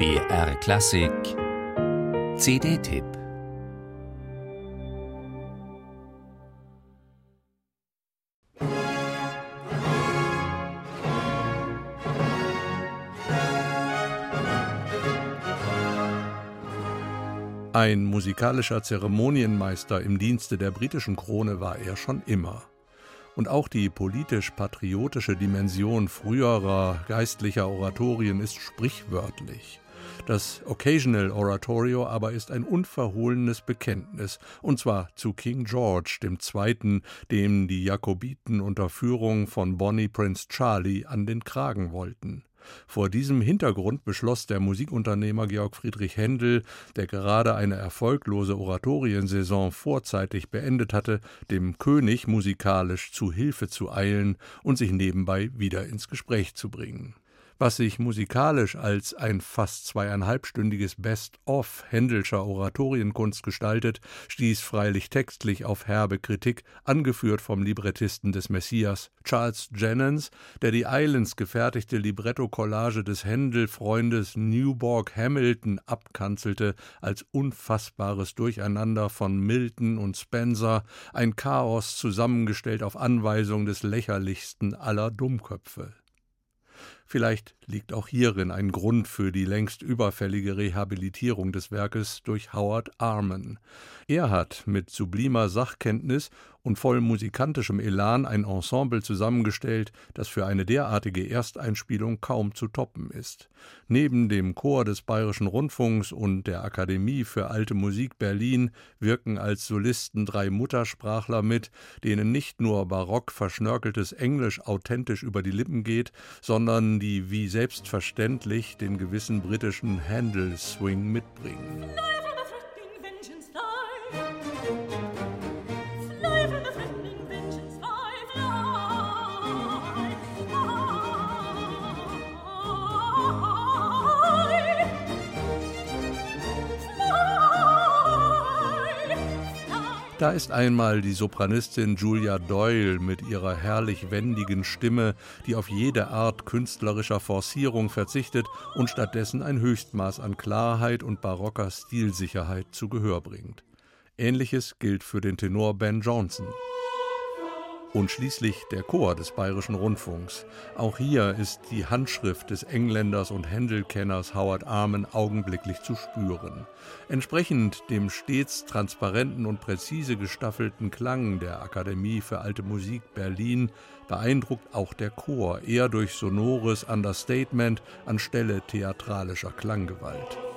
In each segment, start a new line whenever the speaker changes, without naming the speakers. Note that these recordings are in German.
BR Klassik. CD-Tipp
Ein musikalischer Zeremonienmeister im Dienste der britischen Krone war er schon immer. Und auch die politisch-patriotische Dimension früherer geistlicher Oratorien ist sprichwörtlich. Das Occasional Oratorio aber ist ein unverhohlenes Bekenntnis, und zwar zu King George II., dem die Jakobiten unter Führung von Bonnie Prince Charlie an den Kragen wollten. Vor diesem Hintergrund beschloss der Musikunternehmer Georg Friedrich Händel, der gerade eine erfolglose Oratoriensaison vorzeitig beendet hatte, dem König musikalisch zu Hilfe zu eilen und sich nebenbei wieder ins Gespräch zu bringen was sich musikalisch als ein fast zweieinhalbstündiges Best-of Händelscher Oratorienkunst gestaltet, stieß freilich textlich auf herbe Kritik, angeführt vom Librettisten des Messias, Charles Jennens, der die Islands gefertigte Libretto-Collage des Händel-Freundes Newborg Hamilton abkanzelte als unfassbares Durcheinander von Milton und Spencer, ein Chaos zusammengestellt auf Anweisung des lächerlichsten aller Dummköpfe. Vielleicht liegt auch hierin ein Grund für die längst überfällige Rehabilitierung des Werkes durch Howard Arman. Er hat mit sublimer Sachkenntnis und voll musikantischem Elan ein Ensemble zusammengestellt, das für eine derartige Ersteinspielung kaum zu toppen ist. Neben dem Chor des Bayerischen Rundfunks und der Akademie für Alte Musik Berlin wirken als Solisten drei Muttersprachler mit, denen nicht nur barock verschnörkeltes Englisch authentisch über die Lippen geht, sondern die wie selbstverständlich den gewissen britischen Handel-Swing mitbringen. Da ist einmal die Sopranistin Julia Doyle mit ihrer herrlich wendigen Stimme, die auf jede Art künstlerischer Forcierung verzichtet und stattdessen ein Höchstmaß an Klarheit und barocker Stilsicherheit zu Gehör bringt. Ähnliches gilt für den Tenor Ben Johnson und schließlich der Chor des Bayerischen Rundfunks. Auch hier ist die Handschrift des Engländers und Händelkenners Howard Armen augenblicklich zu spüren. Entsprechend dem stets transparenten und präzise gestaffelten Klang der Akademie für Alte Musik Berlin beeindruckt auch der Chor eher durch sonores Understatement anstelle theatralischer Klanggewalt.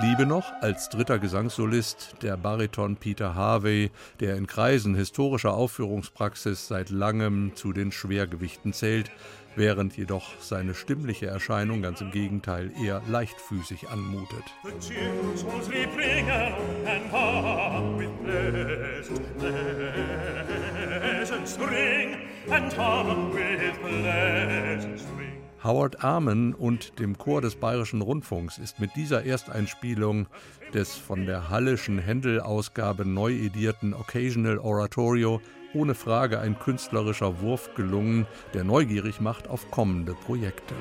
Bliebe noch als dritter Gesangssolist der Bariton Peter Harvey, der in Kreisen historischer Aufführungspraxis seit langem zu den Schwergewichten zählt, während jedoch seine stimmliche Erscheinung ganz im Gegenteil eher leichtfüßig anmutet. swing. Howard Armen und dem Chor des Bayerischen Rundfunks ist mit dieser Ersteinspielung des von der Hallischen Händel-Ausgabe neu edierten Occasional Oratorio ohne Frage ein künstlerischer Wurf gelungen, der neugierig macht auf kommende Projekte.